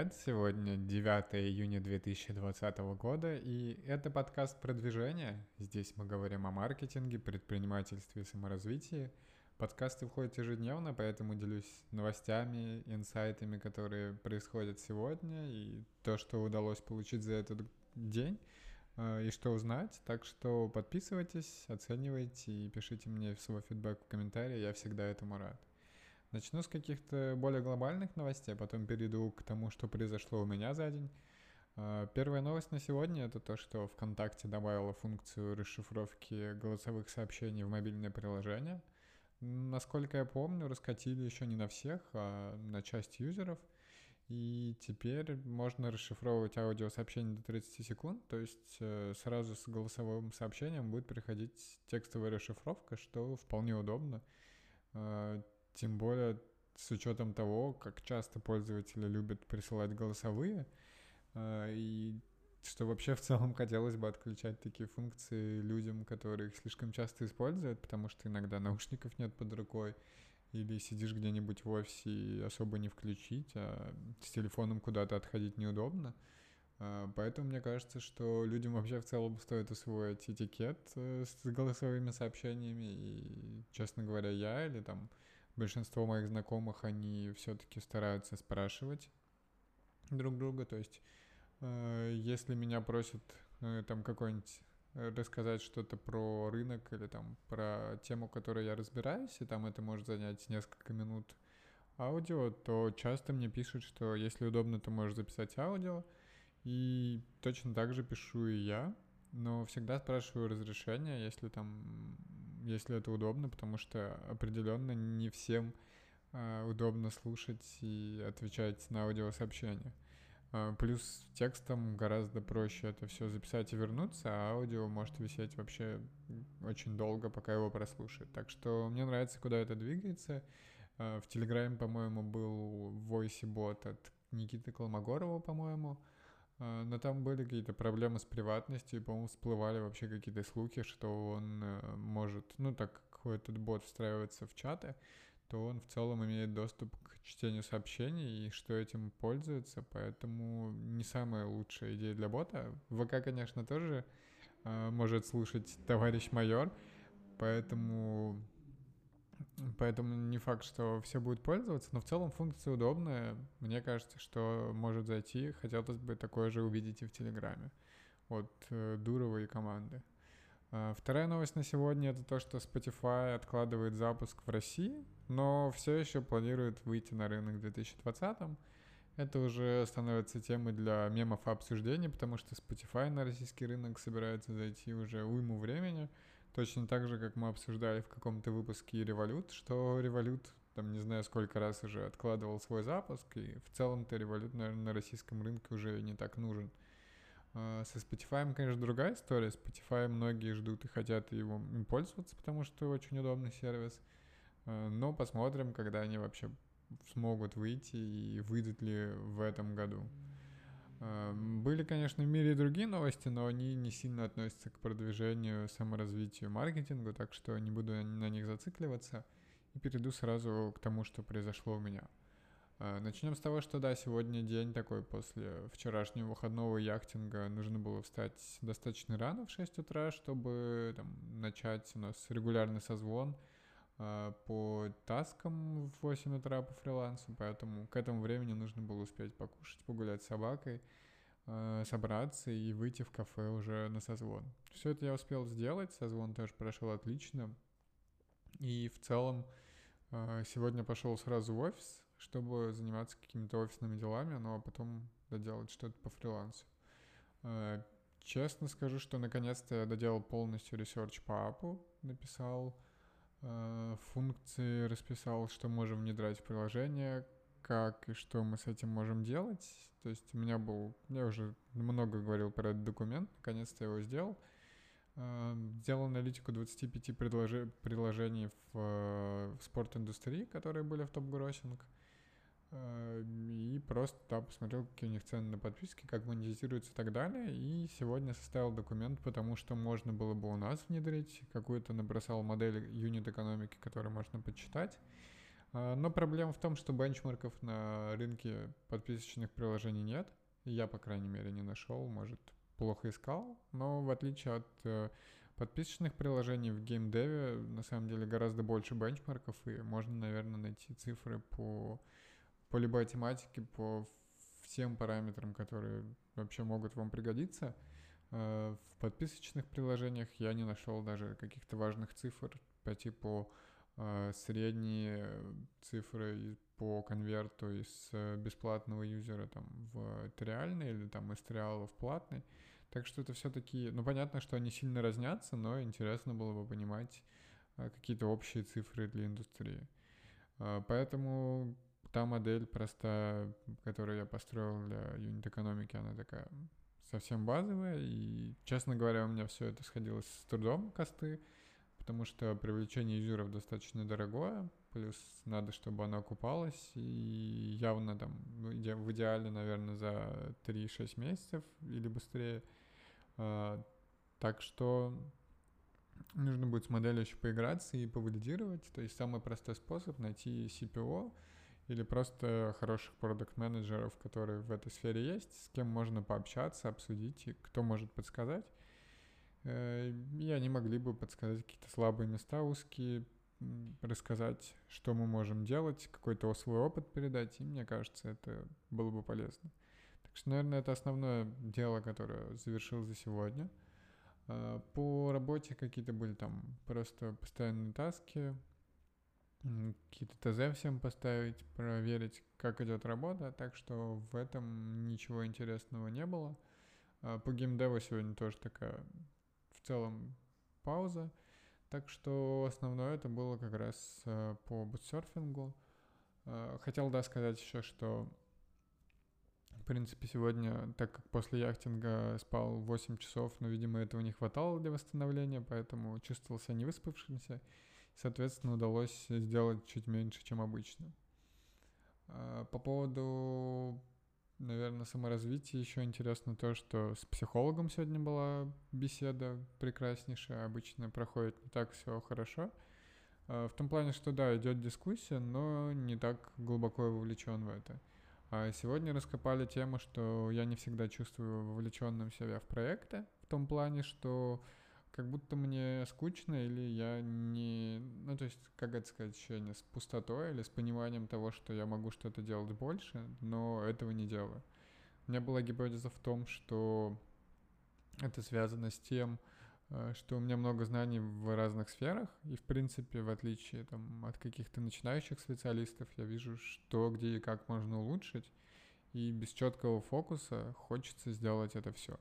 привет! Сегодня 9 июня 2020 года, и это подкаст продвижения. Здесь мы говорим о маркетинге, предпринимательстве и саморазвитии. Подкасты выходят ежедневно, поэтому делюсь новостями, инсайтами, которые происходят сегодня, и то, что удалось получить за этот день, э, и что узнать. Так что подписывайтесь, оценивайте и пишите мне свой фидбэк в комментарии, я всегда этому рад. Начну с каких-то более глобальных новостей, а потом перейду к тому, что произошло у меня за день. А, первая новость на сегодня — это то, что ВКонтакте добавила функцию расшифровки голосовых сообщений в мобильное приложение. Насколько я помню, раскатили еще не на всех, а на часть юзеров. И теперь можно расшифровывать аудиосообщение до 30 секунд, то есть э, сразу с голосовым сообщением будет приходить текстовая расшифровка, что вполне удобно. А, тем более с учетом того, как часто пользователи любят присылать голосовые, э, и что вообще в целом хотелось бы отключать такие функции людям, которые их слишком часто используют, потому что иногда наушников нет под рукой, или сидишь где-нибудь в офисе и особо не включить, а с телефоном куда-то отходить неудобно. Э, поэтому мне кажется, что людям вообще в целом стоит усвоить этикет э, с голосовыми сообщениями. И, честно говоря, я или там большинство моих знакомых, они все-таки стараются спрашивать друг друга. То есть, э, если меня просят э, там какой-нибудь э, рассказать что-то про рынок или там про тему, которой я разбираюсь, и там это может занять несколько минут аудио, то часто мне пишут, что если удобно, то можешь записать аудио. И точно так же пишу и я, но всегда спрашиваю разрешения, если там если это удобно, потому что определенно не всем э, удобно слушать и отвечать на аудиосообщения. Э, плюс текстом гораздо проще это все записать и вернуться, а аудио может висеть вообще очень долго, пока его прослушают. Так что мне нравится, куда это двигается. Э, в Телеграме, по-моему, был voice бот от Никиты Колмогорова, по-моему. А, но там были какие-то проблемы с приватностью, и, по-моему, всплывали вообще какие-то слухи, что он э, может, ну, так как этот бот встраивается в чаты, то он в целом имеет доступ к чтению сообщений и что этим пользуется, поэтому не самая лучшая идея для бота. ВК, конечно, тоже э, может слушать товарищ майор, поэтому Поэтому не факт, что все будут пользоваться, но в целом функция удобная. Мне кажется, что может зайти. Хотелось бы такое же увидеть и в Телеграме от э, Дурова и команды. А, вторая новость на сегодня это то, что Spotify откладывает запуск в России, но все еще планирует выйти на рынок в 2020. Это уже становится темой для мемов и обсуждений, потому что Spotify на российский рынок собирается зайти уже уйму времени. Точно так же, как мы обсуждали в каком-то выпуске Revolut, что Revolut, там не знаю сколько раз уже откладывал свой запуск, и в целом-то Revolut, наверное, на российском рынке уже не так нужен. А, со Spotify, конечно, другая история. Spotify многие ждут и хотят его им пользоваться, потому что очень удобный сервис. А, но посмотрим, когда они вообще смогут выйти и выйдут ли в этом году. Эм, были, конечно, в мире и другие новости, но они не сильно относятся к продвижению, саморазвитию, маркетингу, так что не буду на них зацикливаться и перейду сразу к тому, что произошло у меня. Э, Начнем с того, что да, сегодня день такой после вчерашнего выходного яхтинга. Нужно было встать достаточно рано, в 6 утра, чтобы там, начать у нас регулярный созвон – по таскам в 8 утра по фрилансу, поэтому к этому времени нужно было успеть покушать, погулять с собакой, а, собраться и выйти в кафе уже на созвон. Все это я успел сделать, созвон тоже прошел отлично. И в целом а, сегодня пошел сразу в офис, чтобы заниматься какими-то офисными делами, ну а потом доделать что-то по фрилансу. Честно скажу, что наконец-то я доделал полностью research по app у, написал функции расписал, что можем внедрять в приложение, как и что мы с этим можем делать. То есть у меня был, я уже много говорил про этот документ, наконец-то я его сделал. Э, сделал аналитику 25 предложи, приложений в, в спорт-индустрии, которые были в топ-гроссинг. Э, и просто да, посмотрел, какие у них цены на подписки, как монетизируются и так далее. И сегодня составил документ, потому что можно было бы у нас внедрить. Какую-то набросал модель юнит экономики, которую можно почитать. А, но проблема в том, что бенчмарков на рынке подписочных приложений нет. Я, по крайней мере, не нашел, может, плохо искал. Но в отличие от э, подписочных приложений в геймдеве, на самом деле, гораздо больше бенчмарков, и можно, наверное, найти цифры по, по любой тематике, по всем параметрам, которые вообще могут вам пригодиться. Э, в подписочных приложениях я не нашел даже каких-то важных цифр по типу а, средние цифры по конверту из э, бесплатного юзера там в триальный или там из триала в платный. Так что это все-таки, ну понятно, что они сильно разнятся, но интересно было бы понимать какие-то общие цифры для индустрии. Поэтому та модель простая, которую я построил для юнит-экономики, она такая совсем базовая, и, честно говоря, у меня все это сходилось с трудом, косты, потому что привлечение юзеров достаточно дорогое, плюс надо, чтобы оно окупалось, и явно там ну, в идеале, наверное, за 3-6 месяцев или быстрее. А, так что нужно будет с моделью еще поиграться и повалидировать. То есть самый простой способ найти CPO или просто хороших продукт-менеджеров, которые в этой сфере есть, с кем можно пообщаться, обсудить, и кто может подсказать. Э, и они могли бы подсказать какие-то слабые места узкие, рассказать, что мы можем делать, какой-то свой опыт передать, и мне кажется, это было бы полезно. Так что, наверное, это основное дело, которое завершил за сегодня. Э, по работе какие-то были там просто постоянные таски, какие-то ТЗ всем поставить, проверить, как идет работа, так что в этом ничего интересного не было. Э, по геймдеву сегодня тоже такая в целом пауза. Так что основное это было как раз э, по бутсерфингу. Э, хотел, да, сказать еще, что в принципе, сегодня, так как после яхтинга спал 8 часов, но, видимо, этого не хватало для восстановления, поэтому чувствовал себя невыспавшимся. Соответственно, удалось сделать чуть меньше, чем обычно. Э, по поводу наверное, саморазвитие еще интересно то, что с психологом сегодня была беседа прекраснейшая, обычно проходит не так все хорошо. А, в том плане, что да, идет дискуссия, но не так глубоко вовлечен в это. А сегодня раскопали тему, что я не всегда чувствую вовлеченным себя в проекты, в том плане, что как будто мне скучно или я не... Ну, то есть, как это сказать, ощущение с пустотой или с пониманием того, что я могу что-то делать больше, но этого не делаю. У меня была гипотеза в том, что это связано с тем, э, что у меня много знаний в разных сферах, и, в принципе, в отличие там, от каких-то начинающих специалистов, я вижу, что, где и как можно улучшить, и без четкого фокуса хочется сделать это все.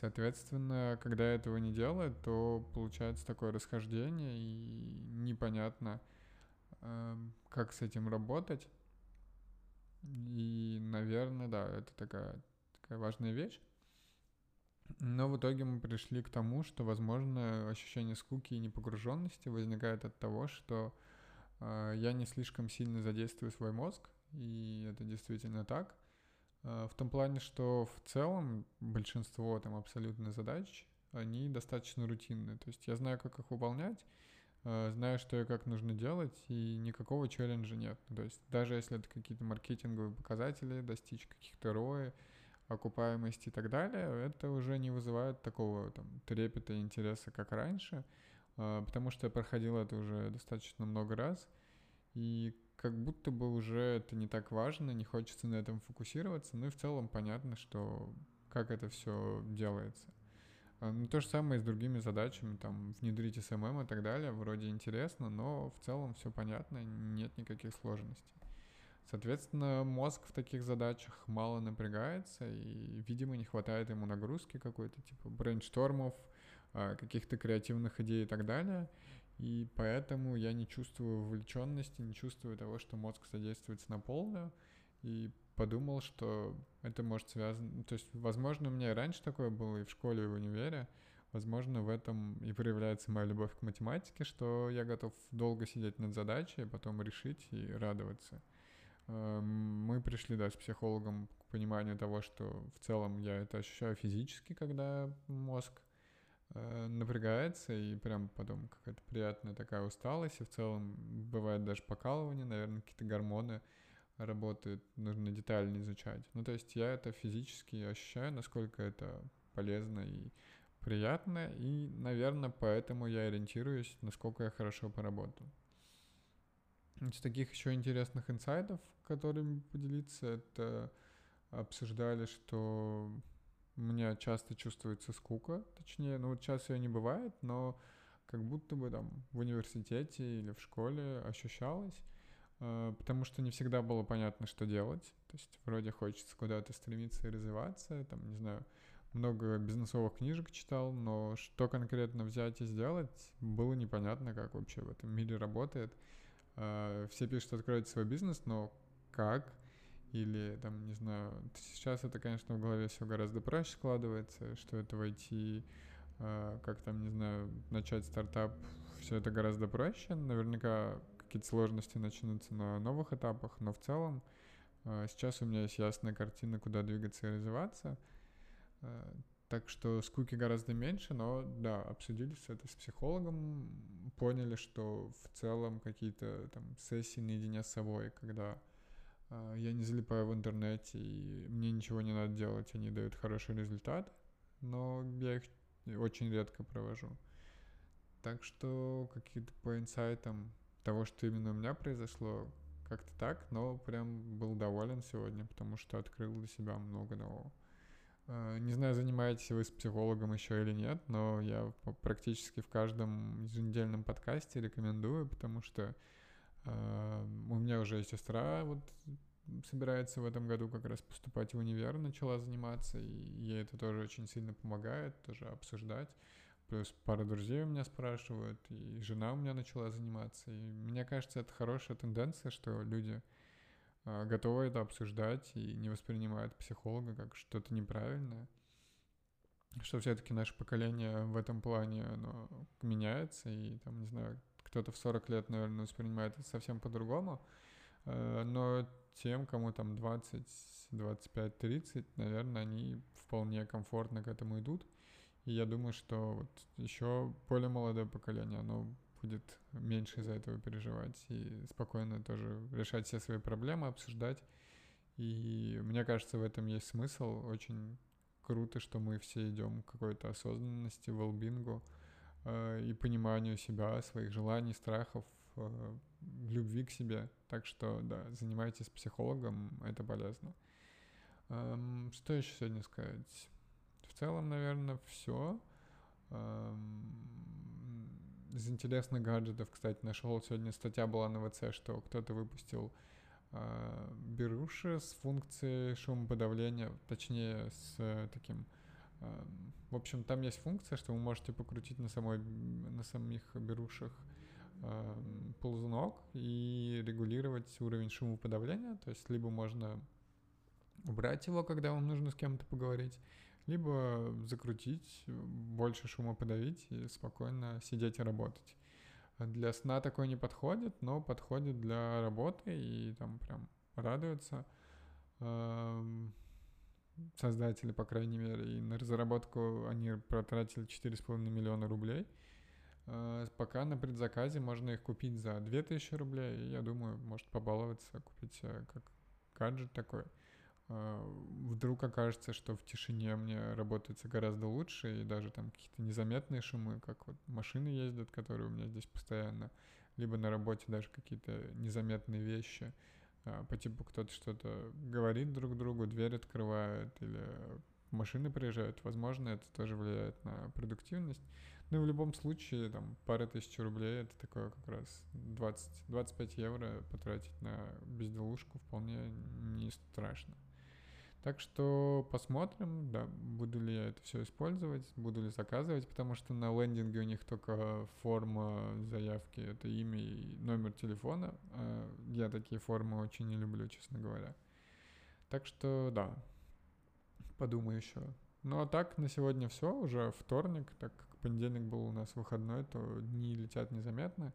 Соответственно, когда этого не делает, то получается такое расхождение, и непонятно, э, как с этим работать. И, наверное, да, это такая, такая важная вещь. Но в итоге мы пришли к тому, что, возможно, ощущение скуки и непогруженности возникает от того, что э, я не слишком сильно задействую свой мозг, и это действительно так. Э, в том плане, что в целом большинство там абсолютно задач, они достаточно рутинные. То есть я знаю, как их выполнять, э, знаю, что и как нужно делать, и никакого челленджа нет. То есть даже если это какие-то маркетинговые показатели, достичь каких-то рои, окупаемости и так далее, это уже не вызывает такого там трепета и интереса, как раньше, э, потому что я проходил это уже достаточно много раз, и как будто бы уже это не так важно, не хочется на этом фокусироваться, ну и в целом понятно, что как это все делается. А, ну, то же самое и с другими задачами, там, внедрить SMM и так далее, вроде интересно, но в целом все понятно, нет никаких сложностей. Соответственно, мозг в таких задачах мало напрягается, и, видимо, не хватает ему нагрузки какой-то, типа брейнштормов, а, каких-то креативных идей и так далее. И поэтому я не чувствую вовлеченности, не чувствую того, что мозг содействуется на полную. И подумал, что это может связано... То есть, возможно, у меня и раньше такое было, и в школе, и в универе. Возможно, в этом и проявляется моя любовь к математике, что я готов долго сидеть над задачей, а потом решить и радоваться. Эм, мы пришли, да, с психологом к пониманию того, что в целом я это ощущаю физически, когда мозг э, напрягается, и прям потом какая-то приятная такая усталость, и в целом бывает даже покалывание, наверное, какие-то гормоны работают, нужно детально изучать. Ну, то есть я это физически ощущаю, насколько это полезно и приятно, и, наверное, поэтому я ориентируюсь, насколько я хорошо поработал. Из таких еще интересных инсайтов, которыми поделиться, это обсуждали, что у меня часто чувствуется скука, точнее, ну вот сейчас ее не бывает, но как будто бы там в университете или в школе ощущалось, э, потому что не всегда было понятно, что делать. То есть вроде хочется куда-то стремиться и развиваться, там, не знаю, много бизнесовых книжек читал, но что конкретно взять и сделать, было непонятно, как вообще в этом мире работает. Э, все пишут, откройте свой бизнес, но как? Или там, не знаю, сейчас это, конечно, в голове все гораздо проще складывается, что это войти, э, как там, не знаю, начать стартап, все это гораздо проще. Наверняка какие-то сложности начнутся на новых этапах, но в целом э, сейчас у меня есть ясная картина, куда двигаться и развиваться. Так что скуки гораздо меньше, но да, обсудили все это с психологом, поняли, что в целом какие-то там сессии наедине с собой, когда э, я не залипаю в интернете и мне ничего не надо делать, они дают хороший результат, но я их очень редко провожу. Так что какие-то по инсайтам того, что именно у меня произошло, как-то так, но прям был доволен сегодня, потому что открыл для себя много нового. Э, не знаю, занимаетесь вы с психологом еще или нет, но я практически в каждом еженедельном подкасте рекомендую, потому что у меня уже сестра вот собирается в этом году как раз поступать в универ, начала заниматься, и ей это тоже очень сильно помогает, тоже обсуждать. Плюс пара друзей у меня спрашивают, и жена у меня начала заниматься. И мне кажется, это хорошая тенденция, что люди а, готовы это обсуждать и не воспринимают психолога как что-то неправильное. Что все-таки наше поколение в этом плане оно меняется, и там, не знаю, кто-то в 40 лет, наверное, воспринимает это совсем по-другому. А, но тем, кому там 20, 25, 30, наверное, они вполне комфортно к этому идут. И я думаю, что вот еще более молодое поколение, оно будет меньше из-за этого переживать и спокойно тоже решать все свои проблемы, обсуждать. И мне кажется, в этом есть смысл. Очень круто, что мы все идем к какой-то осознанности, велбингу э, и пониманию себя, своих желаний, страхов, э, любви к себе. Так что, да, занимайтесь психологом, это полезно. Эм, что еще сегодня сказать? В целом, наверное, все. Эм, из интересных гаджетов, кстати, нашел сегодня статья была на ВЦ, что кто-то выпустил э, беруши с функцией шумоподавления, точнее с э, таким... Э, в общем, там есть функция, что вы можете покрутить на, самой, на самих берушах э, ползунок и регулировать уровень шумоподавления. То есть либо можно убрать его, когда вам нужно с кем-то поговорить, либо закрутить, больше шума подавить и спокойно сидеть и работать. Для сна такой не подходит, но подходит для работы и там прям радуется эм, создатели, по крайней мере, и на разработку они потратили 4,5 миллиона рублей. Э, пока на предзаказе можно их купить за 2000 рублей, и я думаю, может побаловаться, купить как гаджет такой. А, вдруг окажется, что в тишине мне работается гораздо лучше, и даже там какие-то незаметные шумы, как вот машины ездят, которые у меня здесь постоянно, либо на работе даже какие-то незаметные вещи, по типу кто-то что-то говорит друг другу, дверь открывает, или машины приезжают, возможно, это тоже влияет на продуктивность. Ну, в любом случае, там, пара тысяч рублей, это такое как раз 20-25 евро потратить на безделушку вполне не страшно. Так что посмотрим, да, буду ли я это все использовать, буду ли заказывать, потому что на лендинге у них только форма заявки, это имя и номер телефона. А я такие формы очень не люблю, честно говоря. Так что да, подумаю еще. Ну а так, на сегодня все, уже вторник, так как понедельник был у нас выходной, то дни летят незаметно.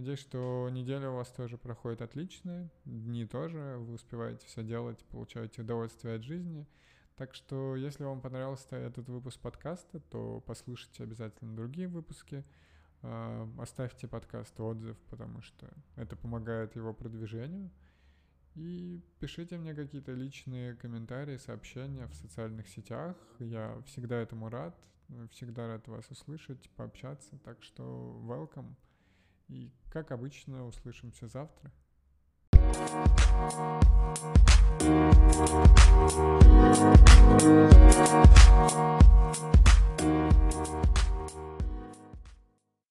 Надеюсь, что неделя у вас тоже проходит отлично, дни тоже, вы успеваете все делать, получаете удовольствие от жизни. Так что, если вам понравился этот выпуск подкаста, то послушайте обязательно другие выпуски. А, оставьте подкасту отзыв, потому что это помогает его продвижению. И пишите мне какие-то личные комментарии, сообщения в социальных сетях. Я всегда этому рад, всегда рад вас услышать, пообщаться. Так что welcome. И, как обычно, услышимся завтра.